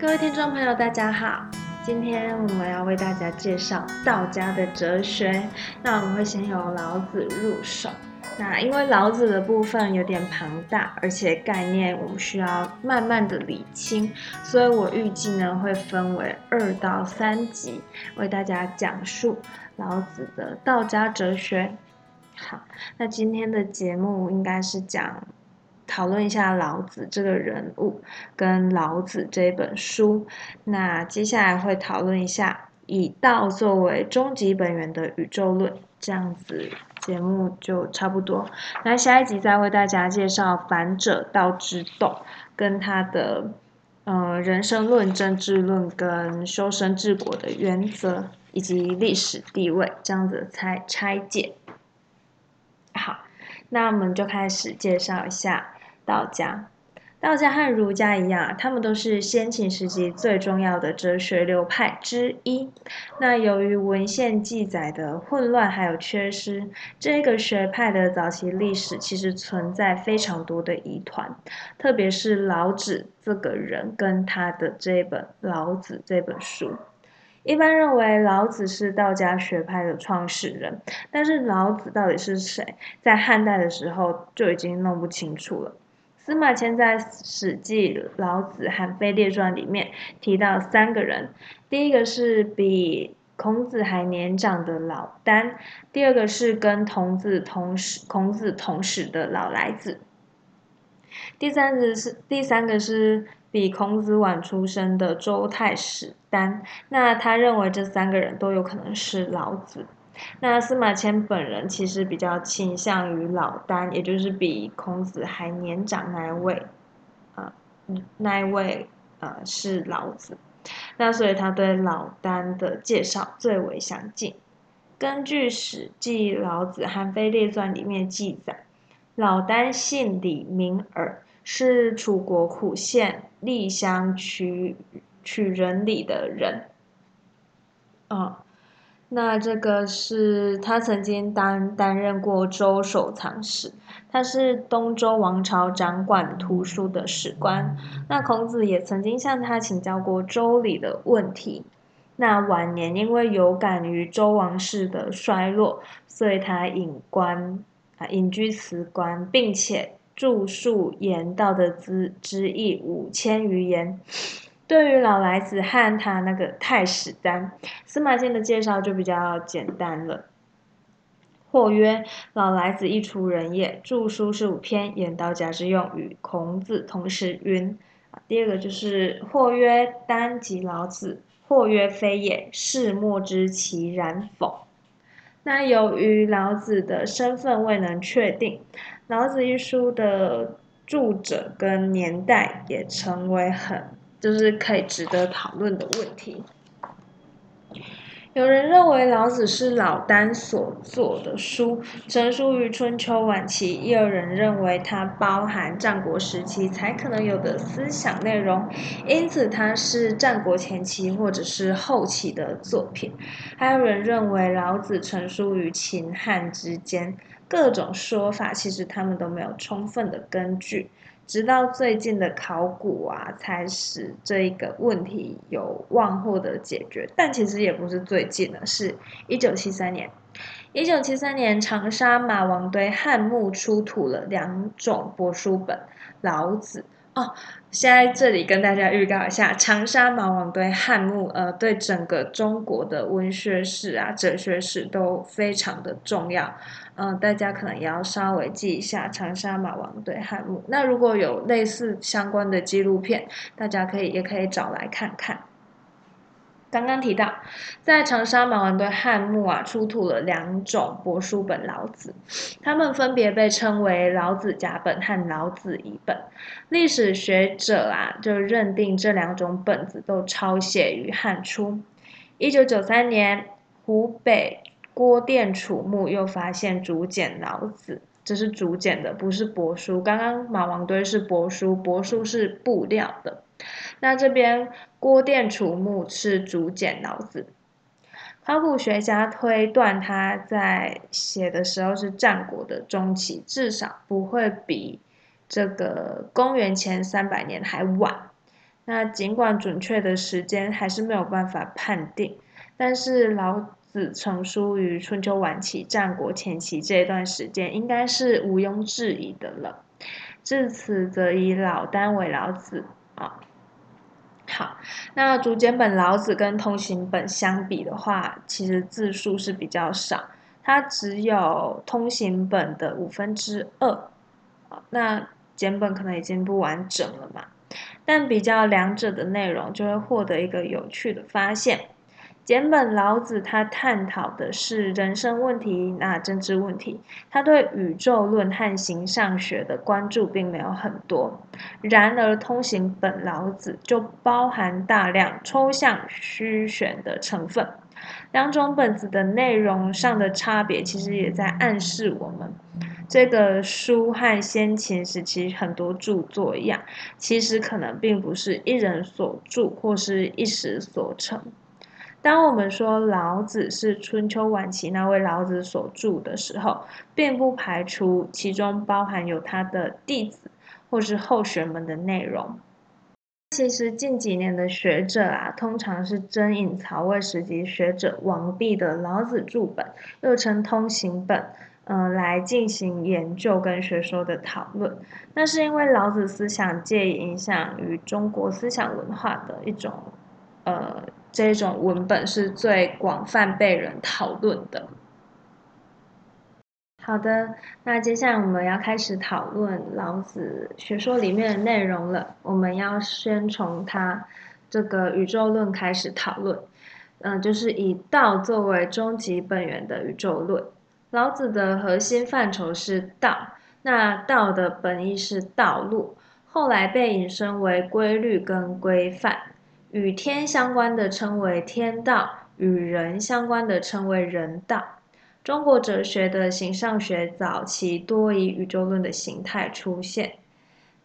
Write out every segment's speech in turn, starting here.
各位听众朋友，大家好。今天我们要为大家介绍道家的哲学。那我们会先由老子入手。那因为老子的部分有点庞大，而且概念我们需要慢慢的理清，所以我预计呢会分为二到三集为大家讲述老子的道家哲学。好，那今天的节目应该是讲。讨论一下老子这个人物跟老子这本书，那接下来会讨论一下以道作为终极本源的宇宙论，这样子节目就差不多。那下一集再为大家介绍反者道之动，跟他的呃人生论、政治论跟修身治国的原则以及历史地位这样子拆拆解。好，那我们就开始介绍一下。道家，道家和儒家一样，他们都是先秦时期最重要的哲学流派之一。那由于文献记载的混乱还有缺失，这个学派的早期历史其实存在非常多的疑团。特别是老子这个人跟他的这本《老子》这本书，一般认为老子是道家学派的创始人，但是老子到底是谁，在汉代的时候就已经弄不清楚了。司马迁在《史记·老子韩非列传》里面提到三个人，第一个是比孔子还年长的老聃，第二个是跟孔子同时孔子同时的老来子，第三个是第三个是比孔子晚出生的周太史丹。那他认为这三个人都有可能是老子。那司马迁本人其实比较倾向于老聃，也就是比孔子还年长那一位，啊，那一位呃是老子。那所以他对老聃的介绍最为详尽。根据《史记·老子韩非列传》里面记载，老聃姓李，名耳，是楚国苦县栗乡曲曲人里的人。嗯。那这个是他曾经担担任过周守藏史，他是东周王朝掌管图书的史官。那孔子也曾经向他请教过周礼的问题。那晚年因为有感于周王室的衰落，所以他隐官啊隐居辞官，并且著述言道的之之意五千余言。对于老来子和他那个太史丹，司马迁的介绍就比较简单了。或曰：老来子一出人也，著书十五篇，言道家之用，与孔子同时云。第二个就是或曰丹即老子，或曰非也，是莫知其然否。那由于老子的身份未能确定，老子一书的著者跟年代也成为很。就是可以值得讨论的问题。有人认为老子是老聃所作的书，成书于春秋晚期；也有人认为它包含战国时期才可能有的思想内容，因此它是战国前期或者是后期的作品。还有人认为老子成书于秦汉之间，各种说法其实他们都没有充分的根据。直到最近的考古啊，才使这一个问题有望获得解决。但其实也不是最近的，是一九七三年。一九七三年，长沙马王堆汉墓出土了两种帛书本《老子》哦。现在这里跟大家预告一下，长沙马王堆汉墓，呃，对整个中国的文学史啊、哲学史都非常的重要。嗯，大家可能也要稍微记一下长沙马王堆汉墓。那如果有类似相关的纪录片，大家可以也可以找来看看。刚刚提到，在长沙马王堆汉墓啊，出土了两种帛书本《老子》，它们分别被称为《老子甲本》和《老子乙本》。历史学者啊，就认定这两种本子都抄写于汉初。一九九三年，湖北郭店楚墓又发现竹简《老子》，这是竹简的，不是帛书。刚刚马王堆是帛书，帛书是布料的。那这边郭店楚墓是竹简老子，考古学家推断他在写的时候是战国的中期，至少不会比这个公元前三百年还晚。那尽管准确的时间还是没有办法判定，但是老子成书于春秋晚期、战国前期这一段时间，应该是毋庸置疑的了。至此，则以老聃为老子啊。好，那竹简本老子跟通行本相比的话，其实字数是比较少，它只有通行本的五分之二。那简本可能已经不完整了嘛？但比较两者的内容，就会获得一个有趣的发现。简本老子他探讨的是人生问题，那政治问题，他对宇宙论和形上学的关注并没有很多。然而通行本老子就包含大量抽象虚玄的成分。两种本子的内容上的差别，其实也在暗示我们，这个书和先秦时期很多著作一样，其实可能并不是一人所著或是一时所成。当我们说老子是春秋晚期那位老子所著的时候，并不排除其中包含有他的弟子或是后学们的内容。其实近几年的学者啊，通常是征引曹魏时期学者王弼的《老子注本》，又称通行本，嗯，来进行研究跟学说的讨论。那是因为老子思想借影响于中国思想文化的一种，呃。这种文本是最广泛被人讨论的。好的，那接下来我们要开始讨论老子学说里面的内容了。我们要先从他这个宇宙论开始讨论，嗯，就是以道作为终极本源的宇宙论。老子的核心范畴是道，那道的本意是道路，后来被引申为规律跟规范。与天相关的称为天道，与人相关的称为人道。中国哲学的形上学早期多以宇宙论的形态出现，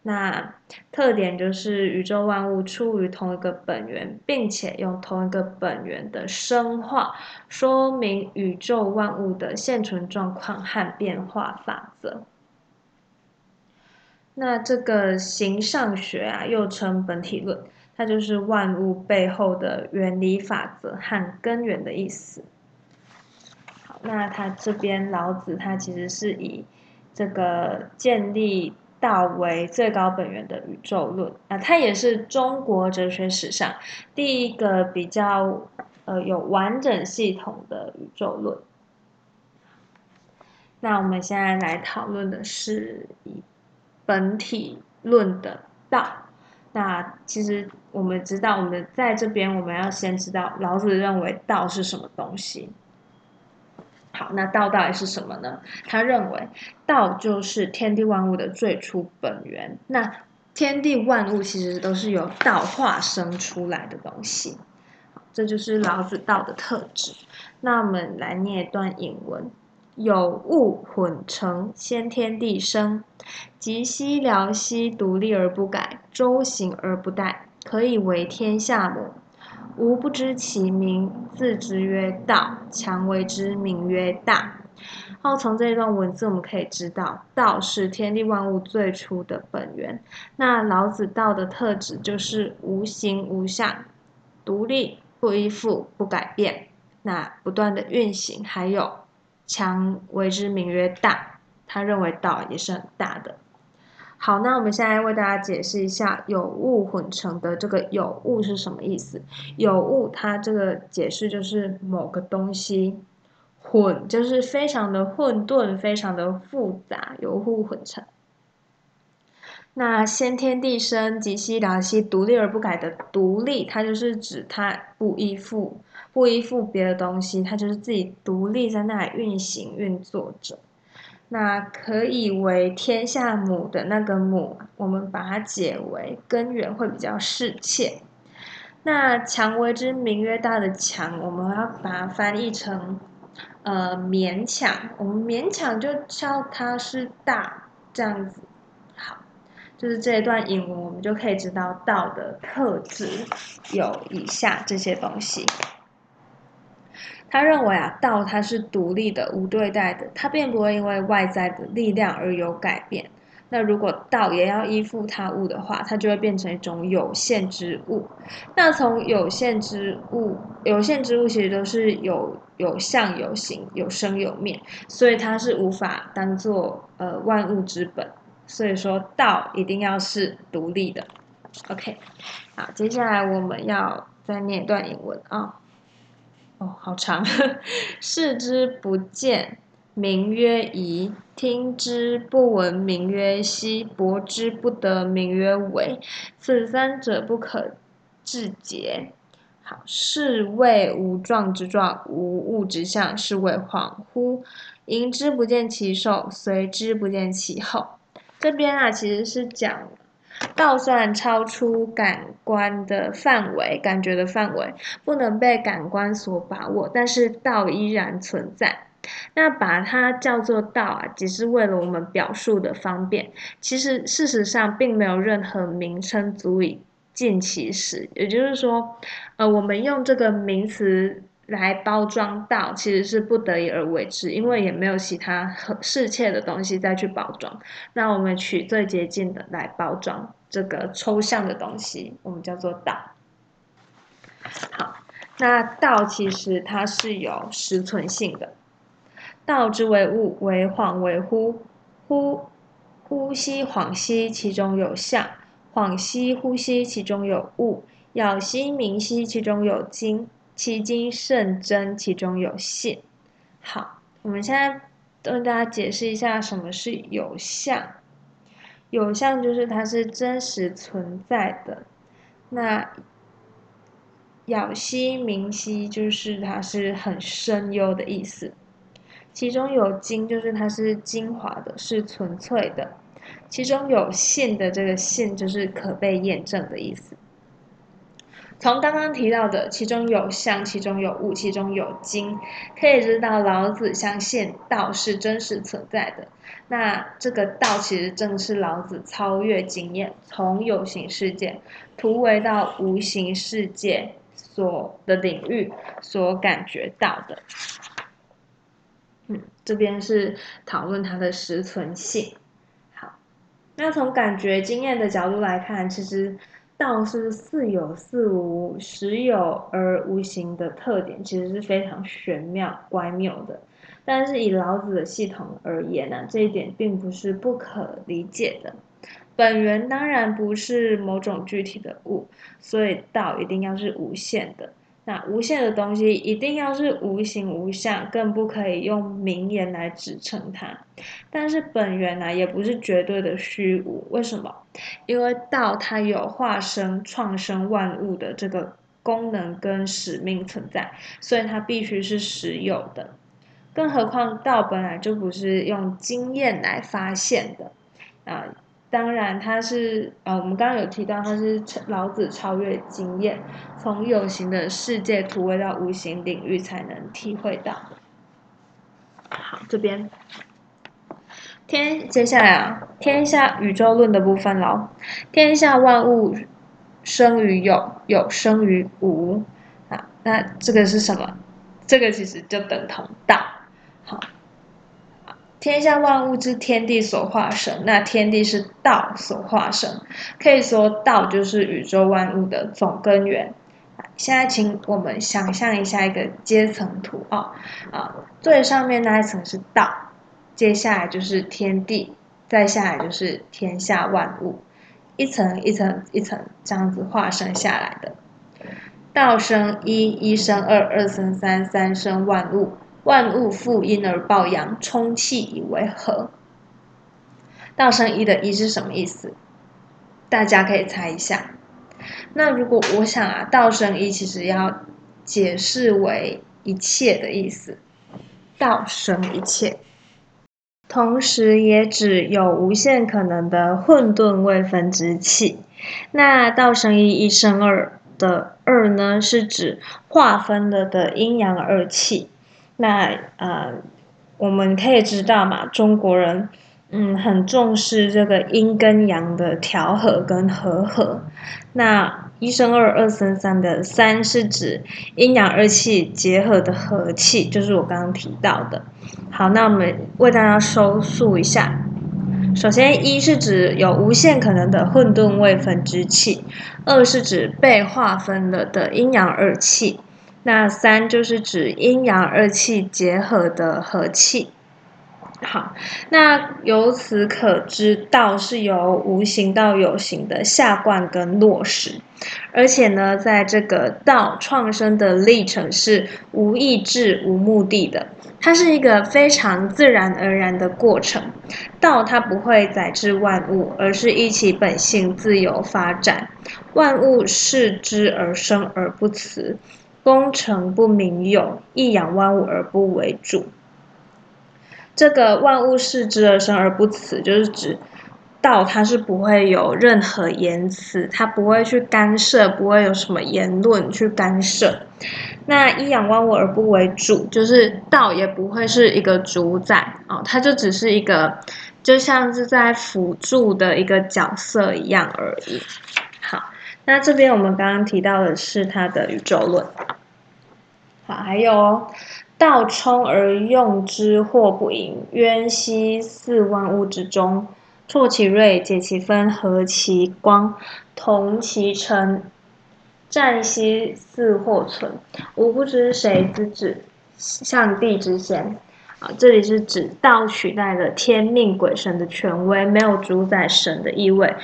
那特点就是宇宙万物出于同一个本源，并且用同一个本源的生化说明宇宙万物的现存状况和变化法则。那这个形上学啊，又称本体论。它就是万物背后的原理法则和根源的意思。好，那他这边老子他其实是以这个建立道为最高本源的宇宙论啊，它也是中国哲学史上第一个比较呃有完整系统的宇宙论。那我们现在来讨论的是以本体论的道。那其实我们知道，我们在这边我们要先知道老子认为道是什么东西。好，那道到底是什么呢？他认为道就是天地万物的最初本源。那天地万物其实都是由道化生出来的东西。这就是老子道的特质。那我们来念一段引文。有物混成，先天地生。极兮辽兮，独立而不改，周行而不殆，可以为天下母。吾不知其名，字之曰道。强为之，名曰大。好从这一段文字，我们可以知道，道是天地万物最初的本源。那老子道的特质就是无形无相，独立不依附不改变，那不断的运行，还有。强为之名曰大，他认为道也是很大的。好，那我们现在为大家解释一下有物混成的这个有物是什么意思？有物它这个解释就是某个东西混，就是非常的混沌，非常的复杂，有物混成。那先天地生，极兮辽兮，独立而不改的独立，它就是指它不依附。不依附别的东西，它就是自己独立在那里运行运作着。那可以为天下母的那个母，我们把它解为根源会比较适切。那强为之名曰大的强，我们要把它翻译成呃勉强，我们勉强就叫它是大这样子。好，就是这一段引文，我们就可以知道道的特质有以下这些东西。他认为啊，道它是独立的、无对待的，它并不会因为外在的力量而有改变。那如果道也要依附他物的话，它就会变成一种有限之物。那从有限之物，有限之物其实都是有有相有形有生有灭，所以它是无法当做呃万物之本。所以说道一定要是独立的。OK，好，接下来我们要再念一段英文啊。哦好长，视之不见。名曰夷，听之不闻，名曰希；博之不得，名曰伪。此三者不可致诘。好，是谓无状之状，无物之象，是谓恍惚。迎之不见其首，随之不见其后。这边啊，其实是讲道虽然超出感官的范围，感觉的范围不能被感官所把握，但是道依然存在。那把它叫做道啊，只是为了我们表述的方便。其实事实上并没有任何名称足以尽其实。也就是说，呃，我们用这个名词来包装道，其实是不得已而为之，因为也没有其他很适切的东西再去包装。那我们取最接近的来包装这个抽象的东西，我们叫做道。好，那道其实它是有实存性的。道之为物，为恍为惚。呼呼吸恍兮，其中有象；恍兮呼吸，其中有物。杳兮冥兮，其中有精。其精甚真，其中有信。好，我们现在跟大家解释一下什么是有相。有相就是它是真实存在的。那杳兮明兮就是它是很深幽的意思。其中有精，就是它是精华的，是纯粹的；其中有信的，这个信就是可被验证的意思。从刚刚提到的，其中有相，其中有物，其中有精，可以知道老子相信道是真实存在的。那这个道其实正是老子超越经验，从有形世界突围到无形世界所的领域所感觉到的。嗯，这边是讨论它的实存性。好，那从感觉经验的角度来看，其实道是似有似无、时有而无形的特点，其实是非常玄妙、乖谬的。但是以老子的系统而言呢，这一点并不是不可理解的。本源当然不是某种具体的物，所以道一定要是无限的。那无限的东西一定要是无形无相，更不可以用名言来指称它。但是本源呢，也不是绝对的虚无。为什么？因为道它有化生、创生万物的这个功能跟使命存在，所以它必须是实有的。更何况道本来就不是用经验来发现的啊。当然，它是呃，我们刚刚有提到，它是老子超越经验，从有形的世界突围到无形领域才能体会到。好，这边天，接下来啊，天下宇宙论的部分喽。天下万物生于有，有生于无。啊，那这个是什么？这个其实就等同道。好。天下万物之天地所化生，那天地是道所化生，可以说道就是宇宙万物的总根源。现在，请我们想象一下一个阶层图啊啊，最上面那一层是道，接下来就是天地，再下来就是天下万物，一层一层一层这样子化生下来的。道生一，一生二，二生三，三生万物。万物负阴而抱阳，充气以为和。道生一的一是什么意思？大家可以猜一下。那如果我想啊，道生一其实要解释为一切的意思。道生一切，同时也指有无限可能的混沌未分之气。那道生一，一生二的二呢，是指划分了的阴阳二气。那呃，我们可以知道嘛，中国人嗯很重视这个阴跟阳的调和跟和合。那一生二，二生三的三是指阴阳二气结合的和气，就是我刚刚提到的。好，那我们为大家收束一下，首先一是指有无限可能的混沌未分之气，二是指被划分了的阴阳二气，那三就是指阴阳二气结合的和气。好，那由此可知，道是由无形到有形的下贯跟落实，而且呢，在这个道创生的历程是无意志、无目的的，它是一个非常自然而然的过程。道它不会载至万物，而是依其本性自由发展，万物视之而生而不辞，功成不名有，一养万物而不为主。这个万物视之而生而不辞，就是指道它是不会有任何言辞，它不会去干涉，不会有什么言论去干涉。那一养万物而不为主，就是道也不会是一个主宰哦，它就只是一个，就像是在辅助的一个角色一样而已。好，那这边我们刚刚提到的是它的宇宙论。好，还有。道冲而用之，或不盈。渊兮似万物之中，挫其锐，解其分，和其光，同其尘。战兮似或存。吾不知谁之子，象帝之先。啊，这里是指道取代了天命鬼神的权威，没有主宰神的意味，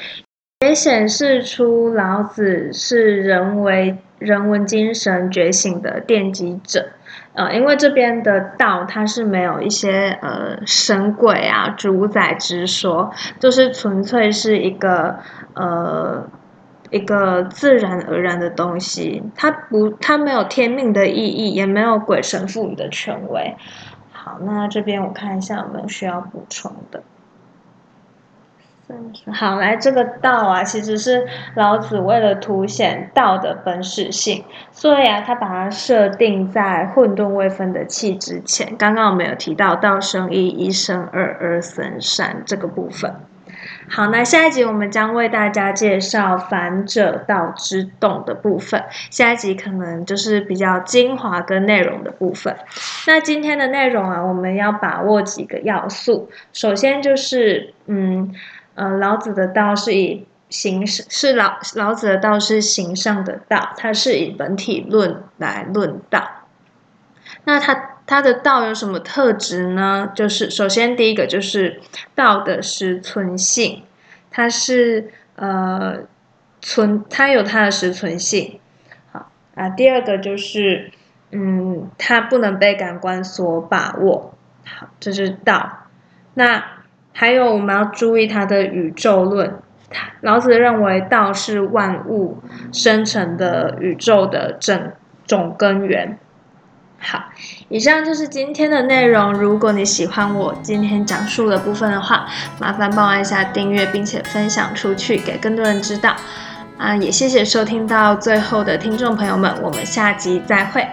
也显示出老子是人为人文精神觉醒的奠基者。呃，因为这边的道它是没有一些呃神鬼啊主宰之说，就是纯粹是一个呃一个自然而然的东西，它不它没有天命的意义，也没有鬼神赋予的权威。好，那这边我看一下有没有需要补充的。好，来这个道啊，其实是老子为了凸显道的本始性，所以啊，他把它设定在混沌未分的气之前。刚刚我们有提到道生一，一生二，二生三这个部分。好，那下一集我们将为大家介绍反者道之动的部分。下一集可能就是比较精华跟内容的部分。那今天的内容啊，我们要把握几个要素。首先就是嗯。呃，老子的道是以形是老老子的道是形上的道，它是以本体论来论道。那它它的道有什么特质呢？就是首先第一个就是道的实存性，它是呃存，它有它的实存性。好啊，第二个就是嗯，它不能被感官所把握。好，这是道。那还有，我们要注意它的宇宙论。老子认为道是万物生成的宇宙的整总根源。好，以上就是今天的内容。如果你喜欢我今天讲述的部分的话，麻烦帮我按下订阅，并且分享出去，给更多人知道。啊，也谢谢收听到最后的听众朋友们，我们下集再会。